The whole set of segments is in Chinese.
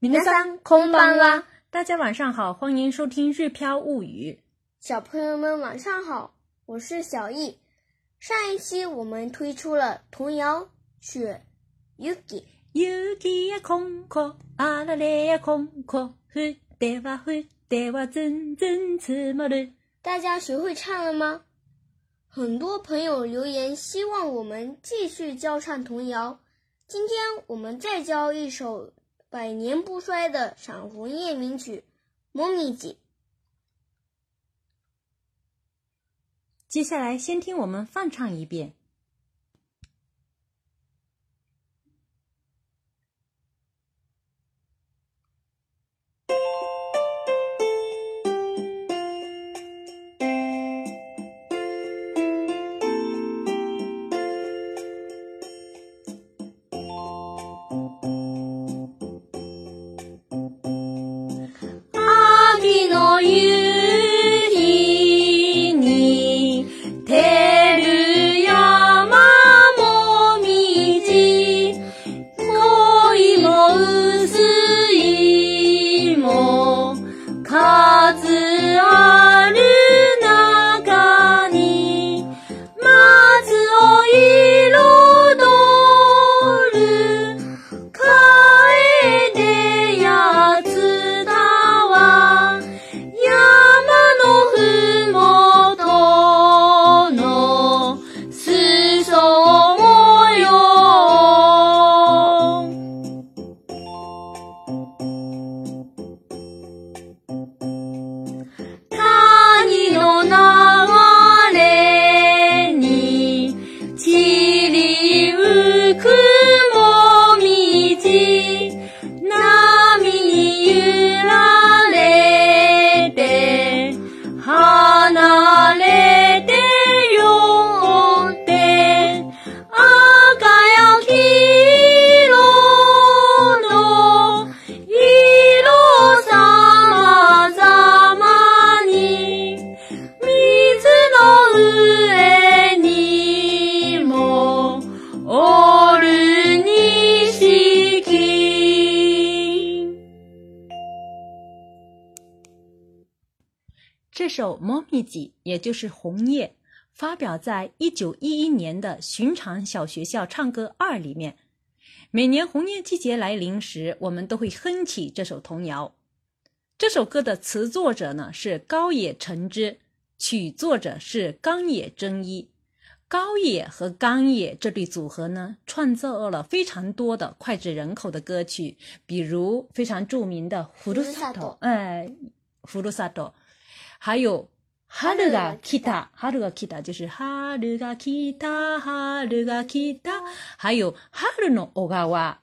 云三空巴啦！大家晚上好，欢迎收听《日飘物语》。小朋友们晚上好，我是小易。上一期我们推出了童谣《雪》，u ki y u ki ya konko, arare 呀空空，阿拉来呀空空，黑带娃黑带娃真真吃毛驴。大家学会唱了吗？很多朋友留言希望我们继续教唱童谣，今天我们再教一首。百年不衰的《闪红夜鸣曲》，猫咪姐，接下来先听我们放唱一遍。首《momiji》，也就是红叶，发表在一九一一年的《寻常小学校唱歌二》里面。每年红叶季节来临时，我们都会哼起这首童谣。这首歌的词作者呢是高野诚之，曲作者是冈野真一。高野和冈野这对组合呢，创造了非常多的脍炙人口的歌曲，比如非常著名的《葫芦萨ト》哎，《葫芦萨ト》。嗨哟，春来了，春来了，就是春来了，还有哈春来了。嗨哇，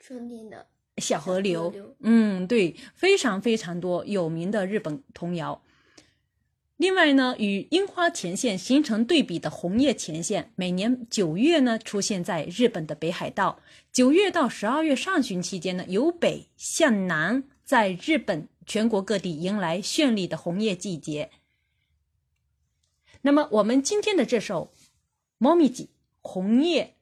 春的小河流，嗯，对，非常非常多有名的日本童谣。另外呢，与樱花前线形成对比的红叶前线，每年九月呢，出现在日本的北海道。九月到十二月上旬期间呢，由北向南在日本。全国各地迎来绚丽的红叶季节。那么，我们今天的这首《猫咪吉红叶》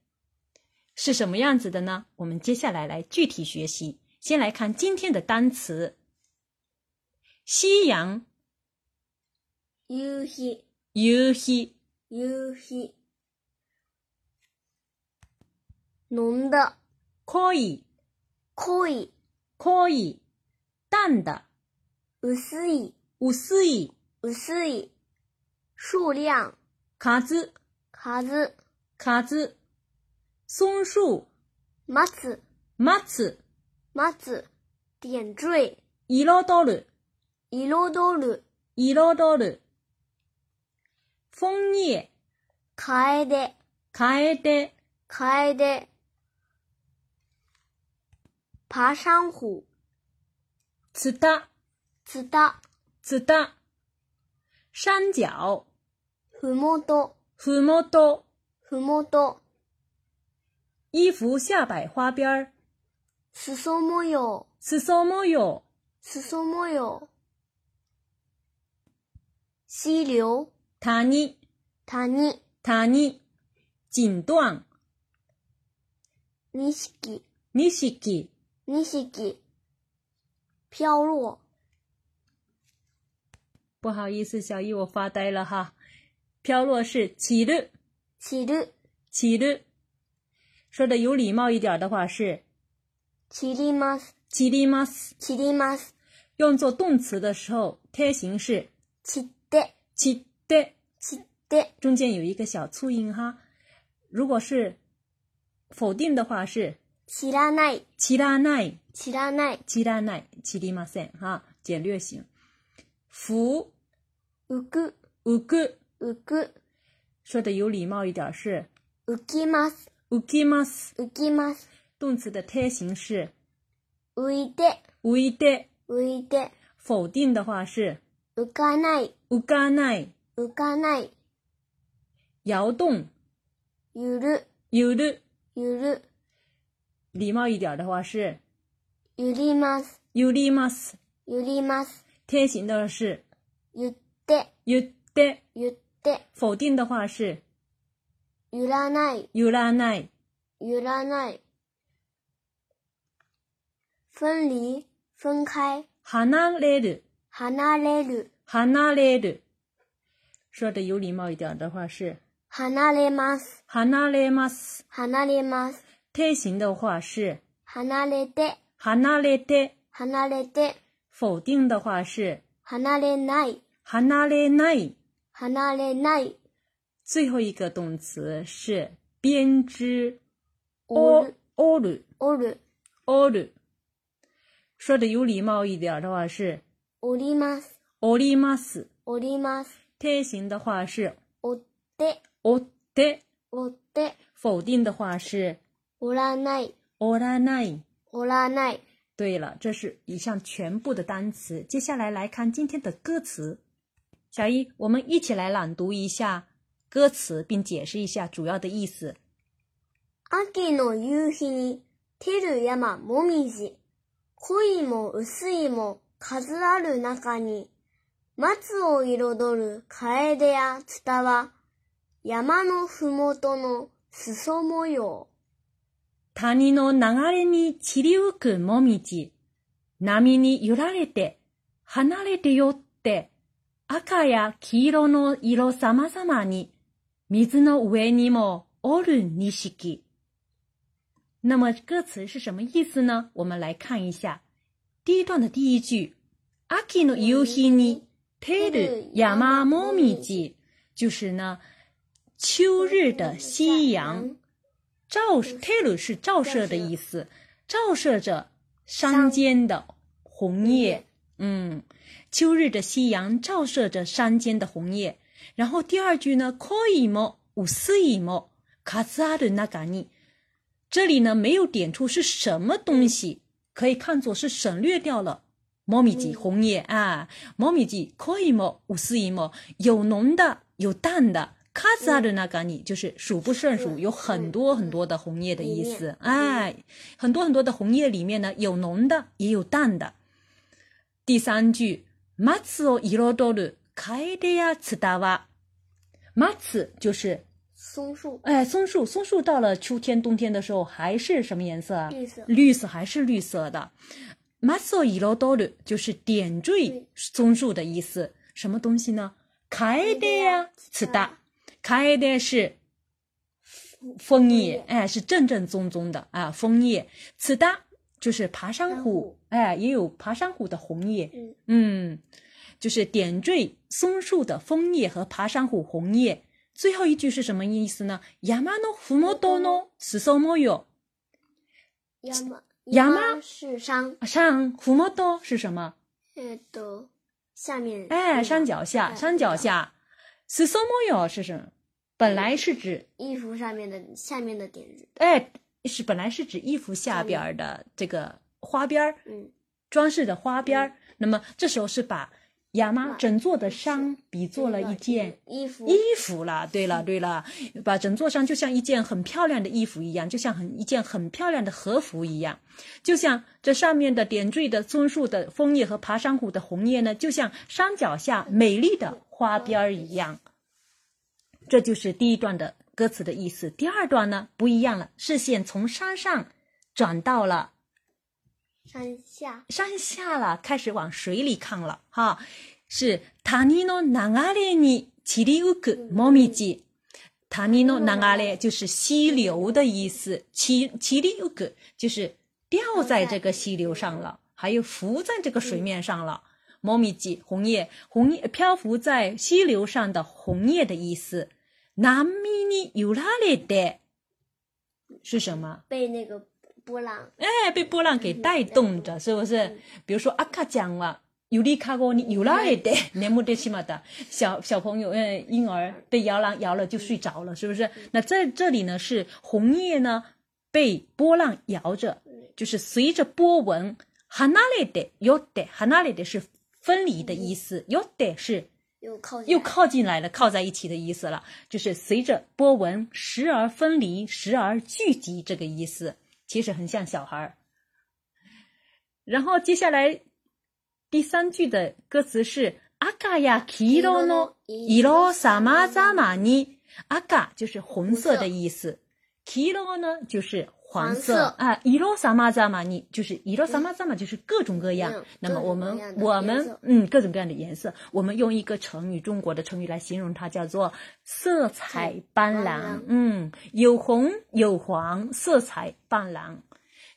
是什么样子的呢？我们接下来来具体学习。先来看今天的单词：夕阳、夕日、夕日、夕日，浓的可以，可以，可以，淡的。薄い、薄い、薄い。数量、子，卡数。松树、松树、麻子，点缀、一箩兜绿、一箩兜绿、一箩兜绿。枫叶、开得、开得、开得。爬山虎、枝干。ツタ、ツタ、山脚、ふもと、ふもと、ふもと、衣服下摆花边儿、刺繍模様、刺繍模様、刺繍模様、溪流、タニ、タニ、タニ、锦缎、錦糸、錦糸、錦糸、飘落。不好意思，小易，我发呆了哈。飘落是起る、起る、起る。说的有礼貌一点的话是、起ります、起ります、起ります。用作动词的时候，て形是起て、起て、起て。中间有一个小促音哈。如果是否定的话是、知らない、知らない、知らない、知らない、知りません哈。简略型、福。浮浮浮，说的有礼貌一点是浮きます。浮きます。浮きます。动词的特形是浮いて。浮いて。浮いて。否定的话是浮かない。浮かない。浮かない。摇动摇る。摇る。摇る。礼貌一点的话是ゆります。ゆります。ゆります。特形的是ゆ。って、言って、言って。否定的话是、ゆらない、ゆらない、ゆらない。分离、分开、離れる、離れる、離れる。说的有礼貌一点的话是、離れます、離れます、離れます。特形的话是、離れて、離れて、離れて。否定的话是、離れない。離不開，離不開。最後一個動詞是編織，おる、おる、お r 說的有禮貌一點的話是、おります、おります、おります。體的話是、おで、おで、おで。否定的話是、おらない、おらない、おら對了，這是以上全部的單詞。接下來來看今天的歌詞。小一，我们一起来朗读一下歌词，并解释一下主要的意思。秋の夕日に照る山もみじ、恋も薄いも数ある中に、松を彩る楓やツタは、山のふもとの裾模様。谷の流れに散りゆくもみじ、波に揺られて、離れてよって、赤や黄色の色様々に水の上にもおる錦色。那么歌词是什么意思呢？我们来看一下第一段的第一句：秋の夕日に照る山の紅葉。就是呢，秋日的夕阳照，照是照射的意思，照射着山间的红叶。嗯。秋日的夕阳照射着山间的红叶，然后第二句呢？可以么？五四一么？卡兹阿的那嘎尼，这里呢没有点出是什么东西，可以看作是省略掉了。猫咪级红叶啊，猫咪级可以么？五四一么？有浓的，有淡的。卡兹阿的那嘎尼就是数不胜数，有很多很多的红叶的意思。哎，很多很多的红叶里面呢，有浓的，也有淡的。第三句。马子哦，一路道路开的呀，就是松树，哎，松树，松树到了秋天、冬天的时候还是什么颜色啊？绿色，绿色还是绿色的。马子哦，一就是点缀松树的意思。什么东西呢？开的呀，此大，是枫叶，哎，是正正宗宗的啊，枫叶，此大。就是爬山虎，哎，也有爬山虎的红叶，嗯，就是点缀松树的枫叶和爬山虎红叶。最后一句是什么意思呢？山山虎毛多是什么？下面。哎，山脚下，山脚下是什么？本来是指衣服上面的，下面的点缀。哎。是本来是指衣服下边的这个花边儿，装饰的花边儿。那么这时候是把雅玛整座的山比作了一件衣服衣服啦。对了，对了，把整座山就像一件很漂亮的衣服一样，就像很一件很漂亮的和服一样。就像这上面的点缀的松树的枫叶和爬山虎的红叶呢，就像山脚下美丽的花边儿一样。这就是第一段的。歌词的意思，第二段呢不一样了。视线从山上转到了山下，山下了，开始往水里看了。哈，是タニノナガレにキリウクモミジ。タニノナガレ就是溪流的意思，キキ里ウク就是掉在这个溪流上了，还有浮在这个水面上了。モミジ红叶，红叶漂浮在溪流上的红叶的意思。南米尼尤拉列的，是什么？被那个波浪哎，被波浪给带动的，是不是？比如说阿卡讲了尤利卡哥，你尤拉列得，那么点起码的小小朋友，嗯，婴儿被摇篮摇了就睡着了，是不是？那在这里呢是红叶呢被波浪摇着，就是随着波纹。哈那里得，有得，哈那里得是分离的意思，有得是。又靠又靠近来了，靠在一起的意思了，就是随着波纹时而分离，时而聚集这个意思，其实很像小孩儿。然后接下来第三句的歌词是阿嘎呀，基罗罗，基罗萨马扎玛尼，阿嘎就是红色的意思，基罗呢就是。黄色啊，伊ろ萨玛扎玛你就是伊ろ萨玛扎玛，就是各种各样。那么我们我们嗯，各种各样的颜色。我们用一个成语，中国的成语来形容它，叫做色彩斑斓。嗯，有红有黄，色彩斑斓。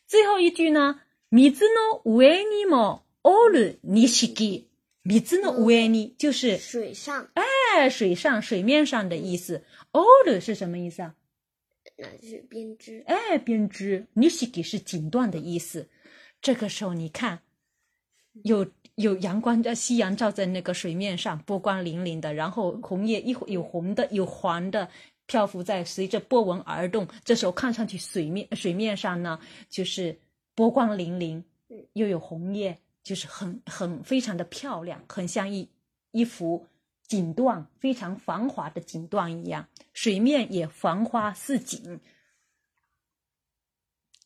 最后一句呢，就是水上。哎，水上水面上的意思。オ鲁是什么意思啊？那就是编织，哎，编织。你西给是锦缎的意思。这个时候，你看，有有阳光在，夕阳照在那个水面上，波光粼粼的。然后红叶一有红的，有黄的，漂浮在，随着波纹而动。这时候看上去水面水面上呢，就是波光粼粼，又有红叶，就是很很非常的漂亮，很像一一幅锦缎，非常繁华的锦缎一样。水面也繁花似锦。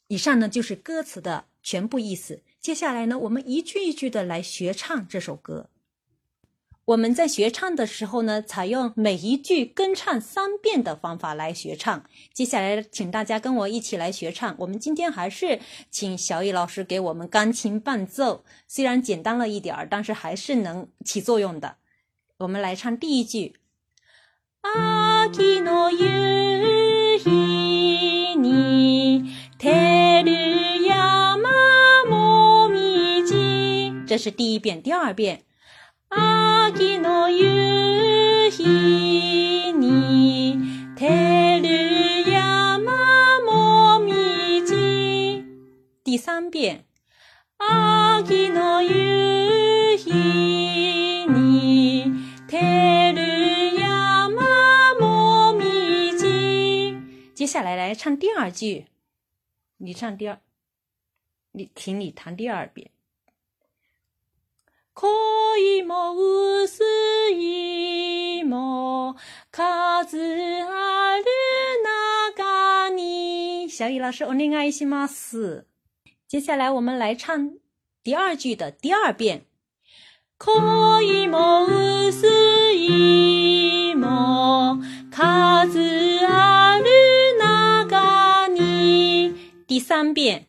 以上呢就是歌词的全部意思。接下来呢，我们一句一句的来学唱这首歌。我们在学唱的时候呢，采用每一句跟唱三遍的方法来学唱。接下来，请大家跟我一起来学唱。我们今天还是请小艺老师给我们钢琴伴奏，虽然简单了一点儿，但是还是能起作用的。我们来唱第一句。秋の夕日に、てる山も这是第一遍，第二遍。秋の夕日に、てる山もみじ。第三遍。来唱第二句，你唱第二，你请你弹第二遍。可以吗？我是伊莫卡兹阿鲁那加尼。小雨老师，お願いします。接下来我们来唱第二句的第二遍。可以吗？三遍。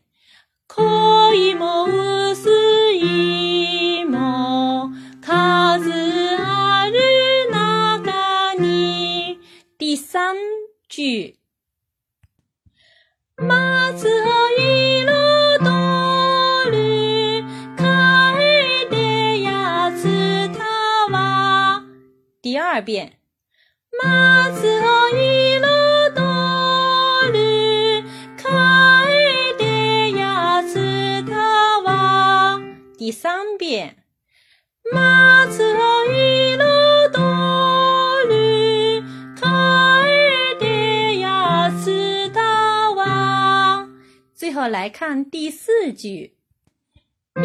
恋も薄いも数ある中に。第三句。松を彩る楓的やつたは。第二遍。松を彩る第三遍，马车一路多绿，开的牙齿大王。最后来看第四句，多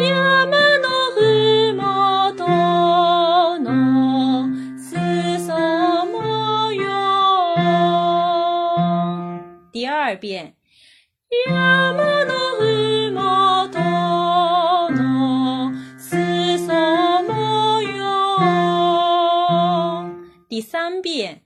第二遍，第三遍。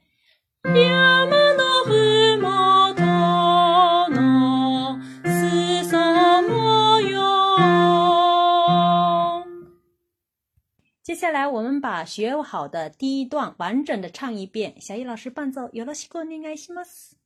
接下来，我们把学好的第一段完整的唱一遍。小易老师伴奏，よろしくお願いします。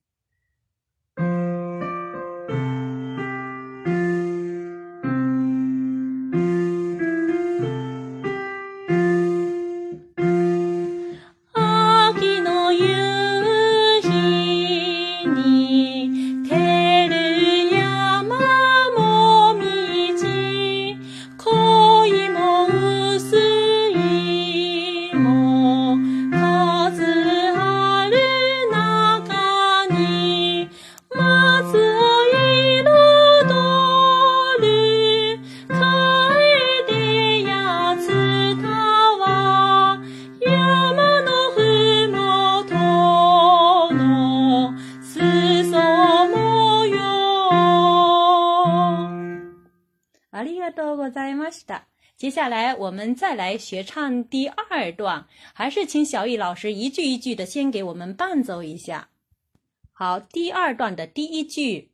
接下来我们再来学唱第二段，还是请小艺老师一句一句的先给我们伴奏一下。好，第二段的第一句。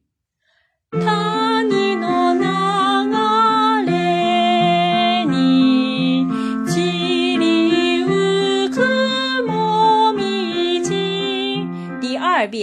第二遍。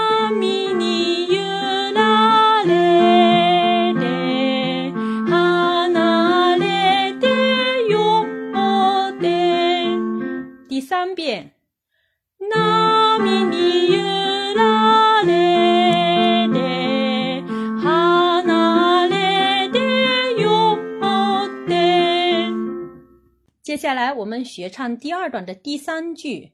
第三遍。接下来，我们学唱第二段的第三句。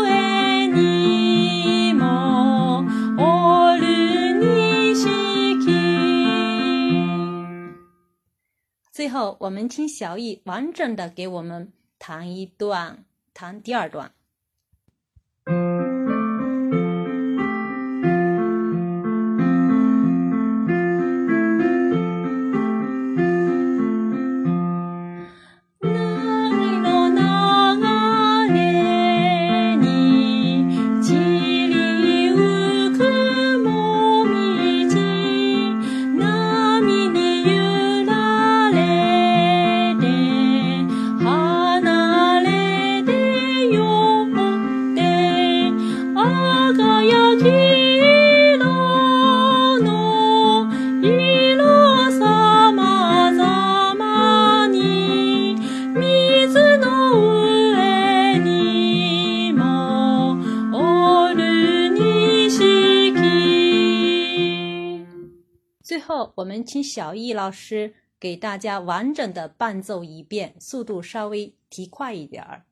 我最后，我们听小艺完整的给我们弹一段，弹第二段。我们请小易老师给大家完整的伴奏一遍，速度稍微提快一点儿。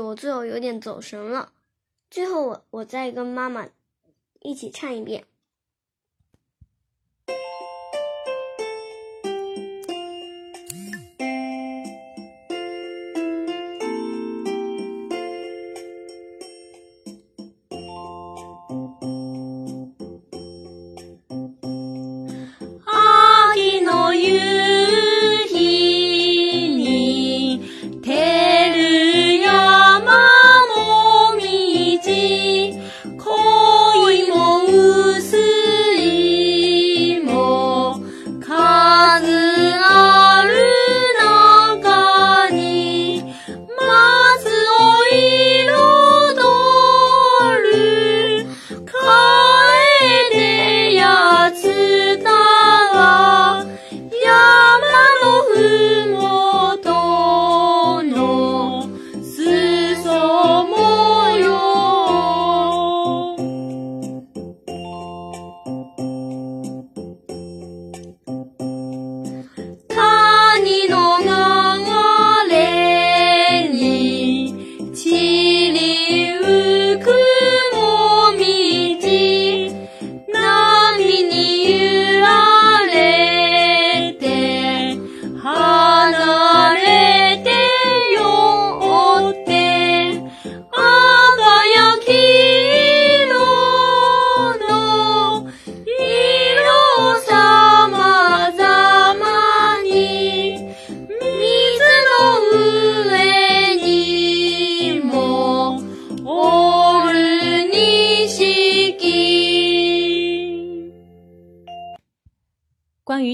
我最后有点走神了，最后我我再跟妈妈一起唱一遍。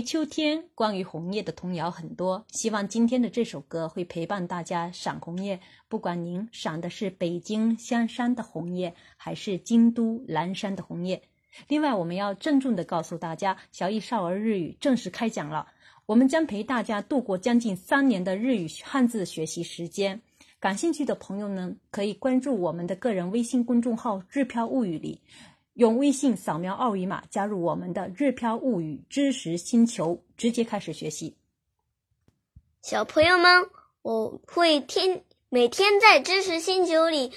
秋天，关于红叶的童谣很多。希望今天的这首歌会陪伴大家赏红叶，不管您赏的是北京香山的红叶，还是京都岚山的红叶。另外，我们要郑重地告诉大家，小艺少儿日语正式开讲了，我们将陪大家度过将近三年的日语汉字学习时间。感兴趣的朋友呢，可以关注我们的个人微信公众号“日飘物语”里。用微信扫描二维码加入我们的“日漂物语知识星球”，直接开始学习。小朋友们，我会天每天在知识星球里。